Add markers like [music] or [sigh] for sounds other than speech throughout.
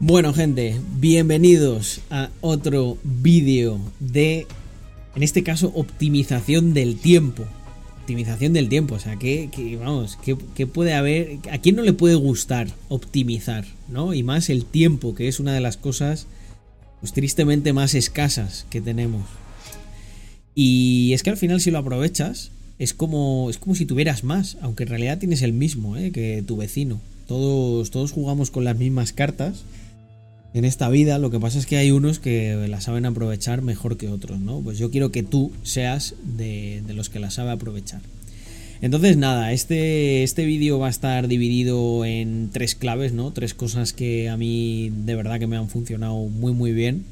Bueno gente, bienvenidos a otro vídeo de, en este caso, optimización del tiempo. Optimización del tiempo, o sea, que, vamos, que, puede haber, a quién no le puede gustar optimizar, ¿no? Y más el tiempo, que es una de las cosas, pues tristemente más escasas que tenemos. Y es que al final si lo aprovechas, es como, es como si tuvieras más, aunque en realidad tienes el mismo, ¿eh? Que tu vecino. Todos, todos jugamos con las mismas cartas en esta vida, lo que pasa es que hay unos que la saben aprovechar mejor que otros, ¿no? Pues yo quiero que tú seas de, los que la sabe aprovechar. Entonces nada, este, este vídeo va a estar dividido en tres claves, ¿no? Tres cosas que a mí de verdad que me han funcionado muy muy bien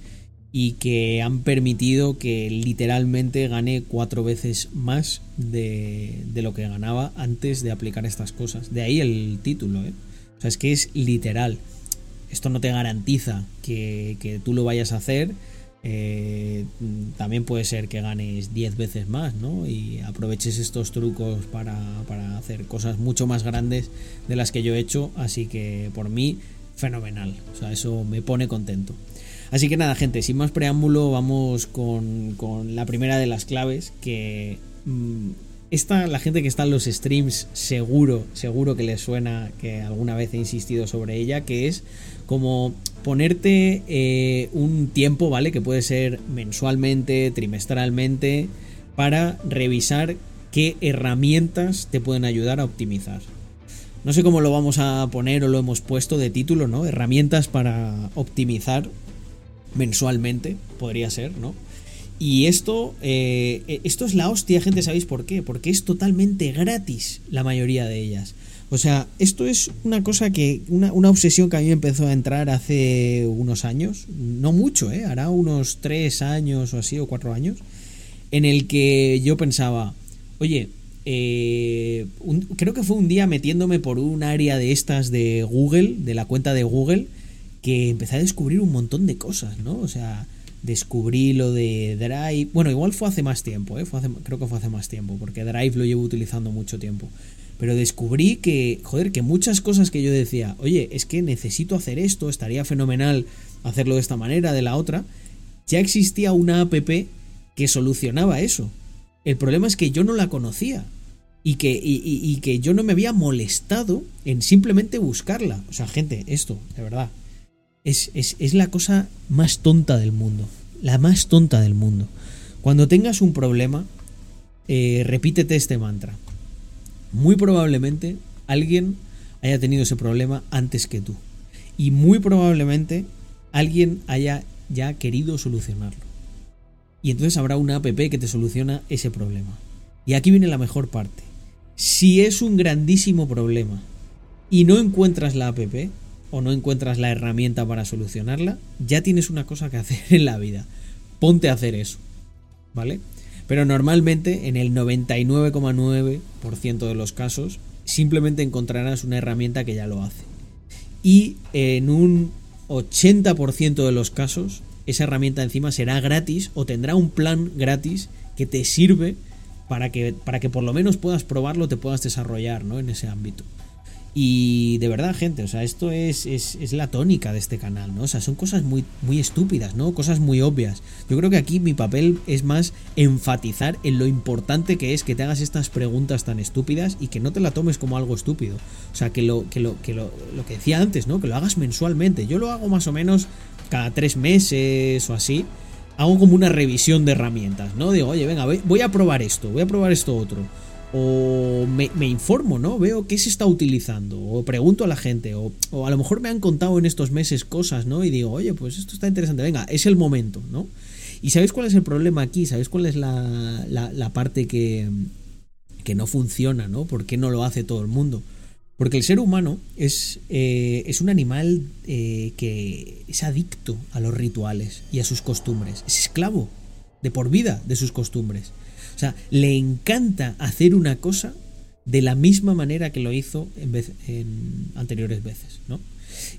y que han permitido que literalmente gane cuatro veces más de, de lo que ganaba antes de aplicar estas cosas. De ahí el título, ¿eh? O sea, es que es literal esto no te garantiza que, tú lo vayas a hacer. Eh, también puede ser que ganes 10 veces más, ¿no? Y aproveches estos trucos para, hacer cosas mucho más grandes de las que yo he hecho. Así que por mí, fenomenal. O sea, eso me pone contento. Así que nada, gente, sin más preámbulo, vamos con, la primera de las claves que... Mm, esta, la gente que está en los streams, seguro, seguro que les suena que alguna vez he insistido sobre ella, que es como ponerte eh, un tiempo, ¿vale? Que puede ser mensualmente, trimestralmente, para revisar qué herramientas te pueden ayudar a optimizar. No sé cómo lo vamos a poner o lo hemos puesto de título, ¿no? Herramientas para optimizar mensualmente, podría ser, ¿no? Y esto, eh, esto es la hostia, gente, ¿sabéis por qué? Porque es totalmente gratis la mayoría de ellas. O sea, esto es una cosa que, una, una, obsesión que a mí empezó a entrar hace unos años, no mucho, ¿eh? hará unos tres años o así, o cuatro años, en el que yo pensaba, oye, eh, creo que fue un día metiéndome por un área de estas de Google, de la cuenta de Google, que empecé a descubrir un montón de cosas, ¿no? O sea, descubrí lo de Drive. Bueno, igual fue hace más tiempo, ¿eh? creo que fue hace más tiempo, porque Drive lo llevo utilizando mucho tiempo. Pero descubrí que, joder, que muchas cosas que yo decía, oye, es que necesito hacer esto, estaría fenomenal hacerlo de esta manera, de la otra, ya existía una app que solucionaba eso. El problema es que yo no la conocía. Y que, y que yo no me había molestado en simplemente buscarla. O sea, gente, esto, de verdad, es, la cosa más tonta del mundo. La más tonta del mundo. Cuando tengas un problema, eh, repítete este mantra. Muy probablemente alguien haya tenido ese problema antes que tú. Y muy probablemente alguien haya ya querido solucionarlo. Y entonces habrá una app que te soluciona ese problema. Y aquí viene la mejor parte. Si es un grandísimo problema y no encuentras la app, o no encuentras la herramienta para solucionarla, ya tienes una cosa que hacer en la vida. Ponte a hacer eso. ¿Vale? Pero normalmente en el 99,9% de los casos simplemente encontrarás una herramienta que ya lo hace. Y en un 80% de los casos esa herramienta encima será gratis o tendrá un plan gratis que te sirve para que, para que por lo menos puedas probarlo, te puedas desarrollar ¿no? en ese ámbito. Y de verdad, gente, o sea, esto es, es, la tónica de este canal, ¿no? O sea, son cosas muy, muy estúpidas, ¿no? Cosas muy obvias. Yo creo que aquí mi papel es más enfatizar en lo importante que es que te hagas estas preguntas tan estúpidas y que no te la tomes como algo estúpido. O sea, que lo que, lo, que, lo, lo que decía antes, ¿no? Que lo hagas mensualmente. Yo lo hago más o menos cada tres meses o así. Hago como una revisión de herramientas, ¿no? Digo, oye, venga, voy a probar esto, voy a probar esto otro o me, informo, ¿no? Veo qué se está utilizando, o pregunto a la gente, o, a lo mejor me han contado en estos meses cosas, ¿no? Y digo, oye, pues esto está interesante, venga, es el momento, ¿no? ¿Y sabéis cuál es el problema aquí? ¿Sabéis cuál es la, la, parte que, que, no funciona, ¿no? ¿Por qué no lo hace todo el mundo? Porque el ser humano es, eh, es un animal eh, que es adicto a los rituales y a sus costumbres, es esclavo de por vida de sus costumbres. O sea, le encanta hacer una cosa de la misma manera que lo hizo en, anteriores veces, ¿no?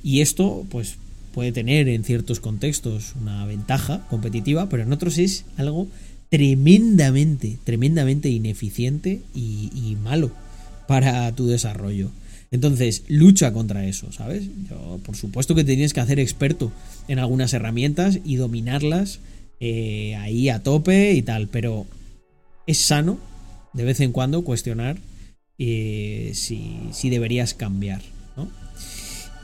Y esto, pues, puede tener en ciertos contextos una ventaja competitiva, pero en otros es algo tremendamente, tremendamente ineficiente y, y malo para tu desarrollo. Entonces, lucha contra eso, ¿sabes? Yo, por supuesto que te tienes que hacer experto en algunas herramientas y dominarlas eh, ahí a tope y tal, pero es sano de vez en cuando cuestionar eh, si, si, deberías cambiar, ¿no?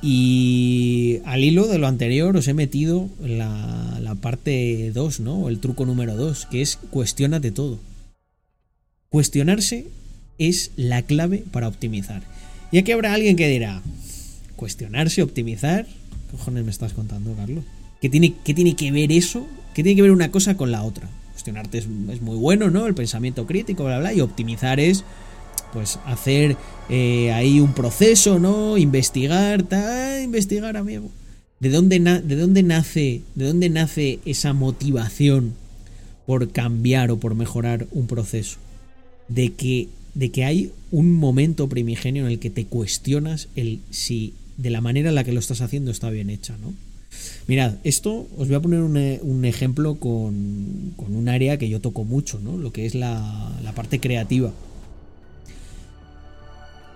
Y al hilo de lo anterior os he metido la, la parte 2, ¿no? El truco número 2, que es cuestionate todo. Cuestionarse es la clave para optimizar. Y aquí habrá alguien que dirá, cuestionarse, optimizar. ¿Qué cojones me estás contando, Carlos? ¿Qué tiene, qué tiene que ver eso? ¿Qué tiene que ver una cosa con la otra? Cuestionarte es, es muy bueno, ¿no? El pensamiento crítico, bla, bla, y optimizar es pues hacer eh, ahí un proceso, ¿no? Investigar, tal, investigar, amigo. ¿De dónde, ¿De dónde nace, de dónde nace esa motivación por cambiar o por mejorar un proceso? De que, de que hay un momento primigenio en el que te cuestionas el si de la manera en la que lo estás haciendo está bien hecha, ¿no? Mirad, esto os voy a poner un, un ejemplo con, un área que yo toco mucho, ¿no? Lo que es la, parte creativa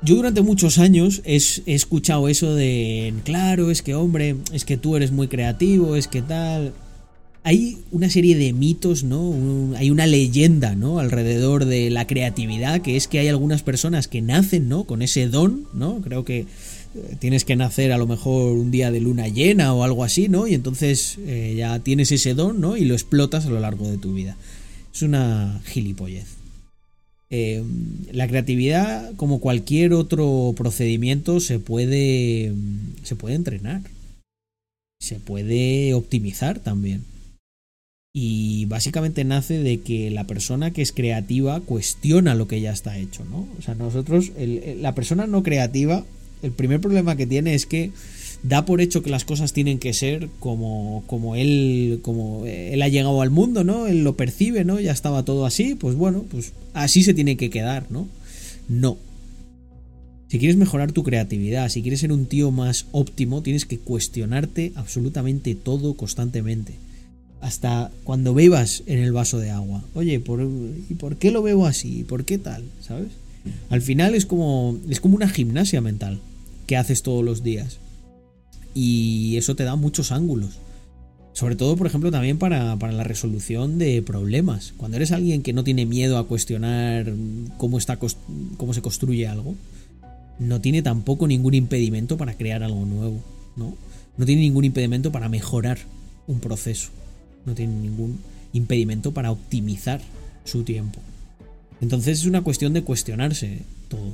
yo durante muchos años he, escuchado eso de, claro, es que hombre, es que tú eres muy creativo, es que tal. Hay una serie de mitos, ¿no? hay una leyenda, ¿no? Alrededor de la creatividad, que es que hay algunas personas que nacen, ¿no? Con ese don, ¿no? Creo que eh, tienes que nacer a lo mejor un día de luna llena o algo así, ¿no? Y entonces eh, ya tienes ese don, ¿no? Y lo explotas a lo largo de tu vida. Es una gilipollez. Eh, la creatividad, como cualquier otro procedimiento, se puede, se puede entrenar. Se puede optimizar también. Y básicamente nace de que la persona que es creativa cuestiona lo que ya está hecho, ¿no? O sea, nosotros, la persona no creativa, el primer problema que tiene es que da por hecho que las cosas tienen que ser como, como él como él ha llegado al mundo, ¿no? Él lo percibe, ¿no? Ya estaba todo así, pues bueno, pues así se tiene que quedar, ¿no? No. Si quieres mejorar tu creatividad, si quieres ser un tío más óptimo, tienes que cuestionarte absolutamente todo constantemente. Hasta cuando bebas en el vaso de agua. Oye, ¿por, ¿y por qué lo bebo así? ¿Por qué tal? ¿Sabes? Al final es como, es como una gimnasia mental que haces todos los días y eso te da muchos ángulos. Sobre todo, por ejemplo, también para, la resolución de problemas. Cuando eres alguien que no tiene miedo a cuestionar cómo, está, cómo se construye algo, no tiene tampoco ningún impedimento para crear algo nuevo, ¿no? No tiene ningún impedimento para mejorar un proceso. No tiene ningún impedimento para optimizar su tiempo. Entonces es una cuestión de cuestionarse todo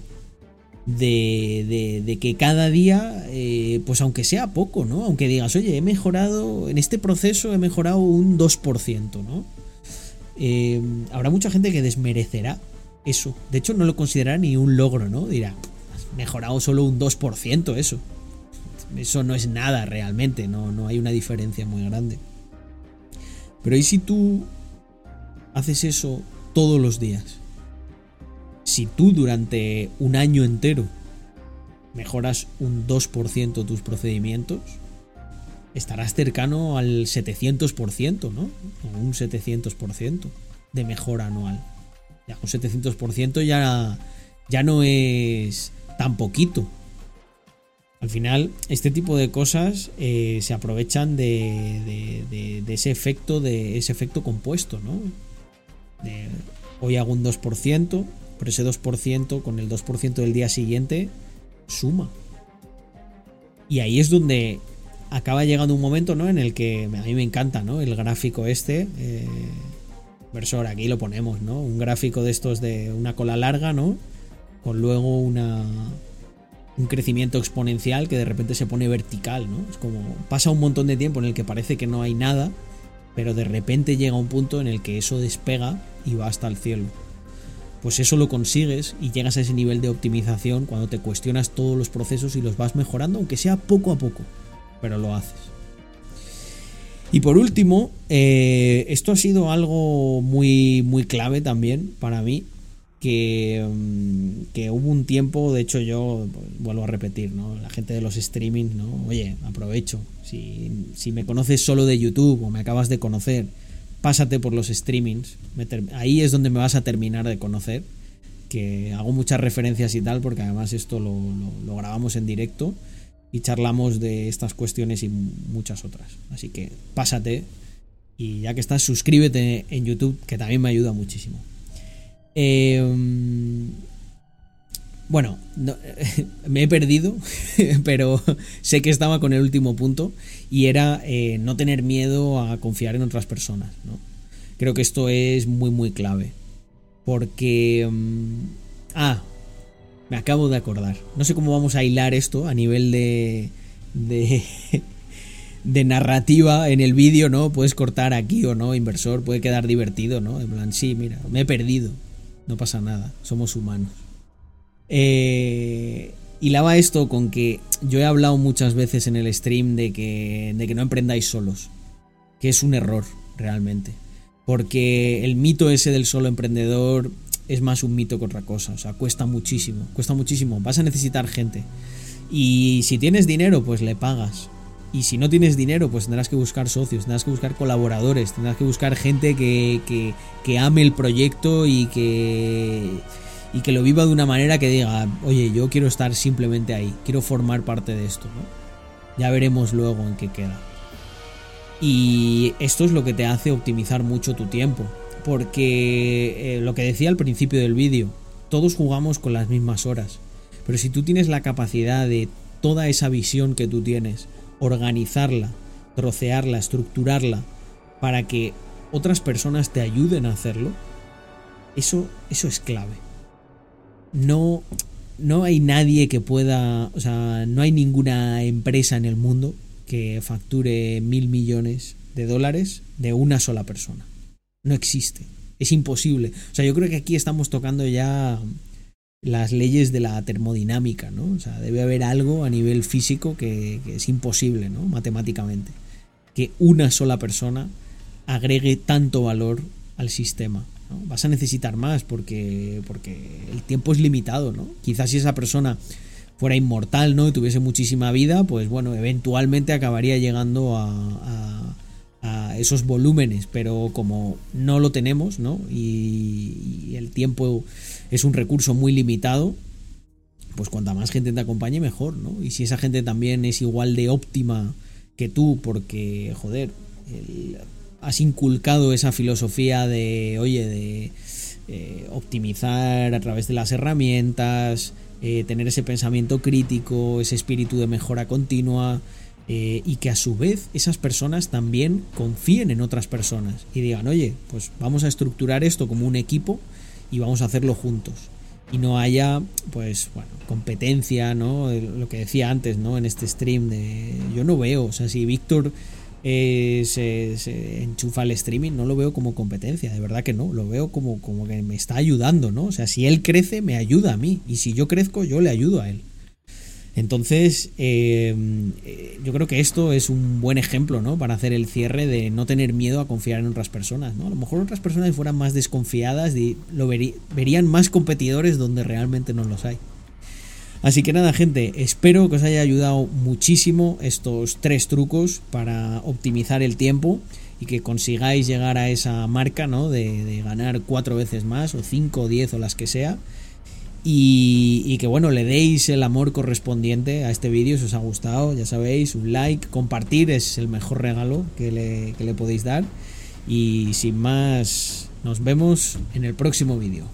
de, de, que cada día, eh, pues aunque sea poco, ¿no? Aunque digas, oye, he mejorado, en este proceso he mejorado un 2%, ¿no? Eh, habrá mucha gente que desmerecerá eso. De hecho, no lo considerará ni un logro, ¿no? Dirá, has mejorado solo un 2% eso. Eso no es nada realmente, no, no hay una diferencia muy grande. Pero ¿y si tú haces eso todos los días? Si tú durante un año entero mejoras un 2% tus procedimientos, estarás cercano al 700%, ¿no? un 700% de mejora anual. Ya un 700% ya, ya no es tan poquito. Al final, este tipo de cosas eh, se aprovechan de, de, ese efecto de ese efecto compuesto, ¿no? hoy hago un 2%, pero ese 2% con el 2% del día siguiente suma. Y ahí es donde acaba llegando un momento, ¿no? En el que a mí me encanta, ¿no? El gráfico este. Eh, aquí lo ponemos, ¿no? Un gráfico de estos de una cola larga, ¿no? Con luego una. Un crecimiento exponencial que de repente se pone vertical, ¿no? Es como. Pasa un montón de tiempo en el que parece que no hay nada, pero de repente llega un punto en el que eso despega y va hasta el cielo pues eso lo consigues y llegas a ese nivel de optimización cuando te cuestionas todos los procesos y los vas mejorando, aunque sea poco a poco, pero lo haces. Y por último, eh, esto ha sido algo muy, muy clave también para mí, que, mm, que, hubo un tiempo, de hecho yo pues, vuelvo a repetir, ¿no? La gente de los streaming, ¿no? Oye, aprovecho, si, si me conoces solo de YouTube o me acabas de conocer, pásate por los streamings. Ahí es donde me vas a terminar de conocer. que hago muchas referencias y tal, porque además esto lo, grabamos en directo y charlamos de estas cuestiones y muchas otras. Así que pásate y ya que estás, suscríbete en YouTube, que también me ayuda muchísimo. Em, bueno, [laughs] me he perdido, [laughs] pero sé que estaba con el último punto y era eh, no tener miedo a confiar en otras personas. Creo que esto es muy, muy clave. Porque... Em, ah, me acabo de acordar. No sé cómo vamos a hilar esto a nivel de... de [laughs] de narrativa en el vídeo, ¿no? Puedes cortar aquí o no, inversor, puede quedar divertido, ¿no? En plan, sí, mira, me he perdido, no pasa nada, somos humanos. Eh, y lava esto con que yo he hablado muchas veces en el stream de que, de que no emprendáis solos, que es un error realmente, porque el mito ese del solo emprendedor es más un mito que otra cosa, o sea, cuesta muchísimo, cuesta muchísimo, vas a necesitar gente. Y si tienes dinero, pues le pagas. Y si no tienes dinero, pues tendrás que buscar socios, tendrás que buscar colaboradores, tendrás que buscar gente que, que, ame el proyecto y que, y que lo viva de una manera que diga, oye, yo quiero estar simplemente ahí, quiero formar parte de esto. ¿no? Ya veremos luego en qué queda. Y esto es lo que te hace optimizar mucho tu tiempo. Porque eh, lo que decía al principio del vídeo, todos jugamos con las mismas horas. Pero si tú tienes la capacidad de toda esa visión que tú tienes, organizarla, trocearla, estructurarla para que otras personas te ayuden a hacerlo, eso, eso es clave. No, no hay nadie que pueda, o sea, no hay ninguna empresa en el mundo que facture mil millones de dólares de una sola persona. No existe. Es imposible. O sea, yo creo que aquí estamos tocando ya las leyes de la termodinámica, ¿no? O sea, debe haber algo a nivel físico que, es imposible, ¿no? Matemáticamente. Que una sola persona agregue tanto valor al sistema. ¿No? Vas a necesitar más porque, porque el tiempo es limitado, ¿no? Quizás si esa persona fuera inmortal, ¿no? Y tuviese muchísima vida, pues bueno, eventualmente acabaría llegando a, esos volúmenes, pero como no lo tenemos, ¿no? y el tiempo es un recurso muy limitado, pues cuanta más gente te acompañe, mejor, ¿no? Y si esa gente también es igual de óptima que tú, porque, joder, has inculcado esa filosofía de, oye, de eh, optimizar a través de las herramientas, eh, tener ese pensamiento crítico, ese espíritu de mejora continua, eh, y que a su vez esas personas también confíen en otras personas y digan, oye, pues vamos a estructurar esto como un equipo y vamos a hacerlo juntos. Y no haya, pues, bueno, competencia, ¿no? Lo que decía antes, ¿no? En este stream de... Yo no veo, o sea, si Víctor eh, se, enchufa al streaming, no lo veo como competencia, de verdad que no, lo veo como, como que me está ayudando, ¿no? O sea, si él crece, me ayuda a mí, y si yo crezco, yo le ayudo a él. Entonces, eh, yo creo que esto es un buen ejemplo, ¿no? Para hacer el cierre de no tener miedo a confiar en otras personas, ¿no? A lo mejor otras personas fueran más desconfiadas y lo verían más competidores donde realmente no los hay. Así que nada, gente, espero que os haya ayudado muchísimo estos tres trucos para optimizar el tiempo y que consigáis llegar a esa marca, ¿no? De, ganar cuatro veces más, o cinco, o diez, o las que sea y, que bueno, le deis el amor correspondiente a este vídeo si os ha gustado, ya sabéis, un like, compartir es el mejor regalo que le, que le podéis dar. Y sin más, nos vemos en el próximo vídeo.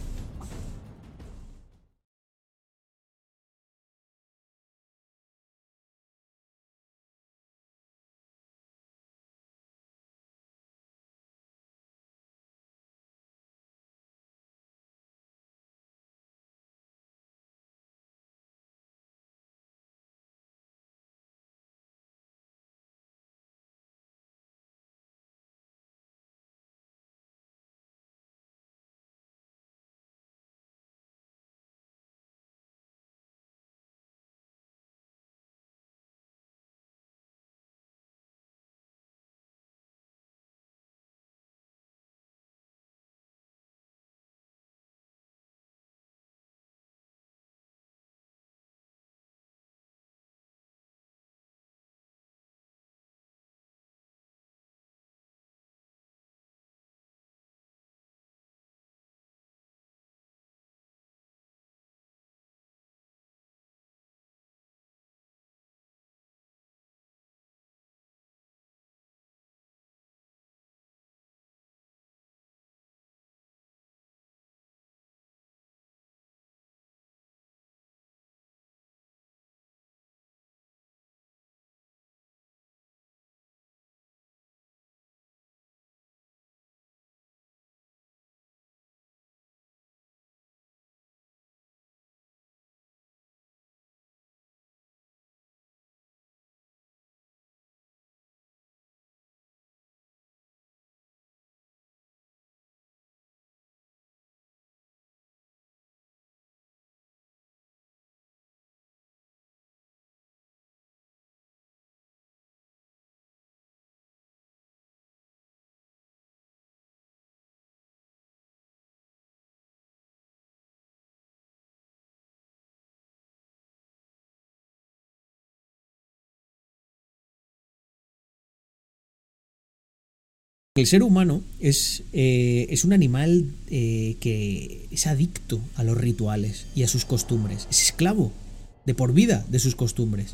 El ser humano es, eh, es un animal eh, que es adicto a los rituales y a sus costumbres. Es esclavo de por vida de sus costumbres.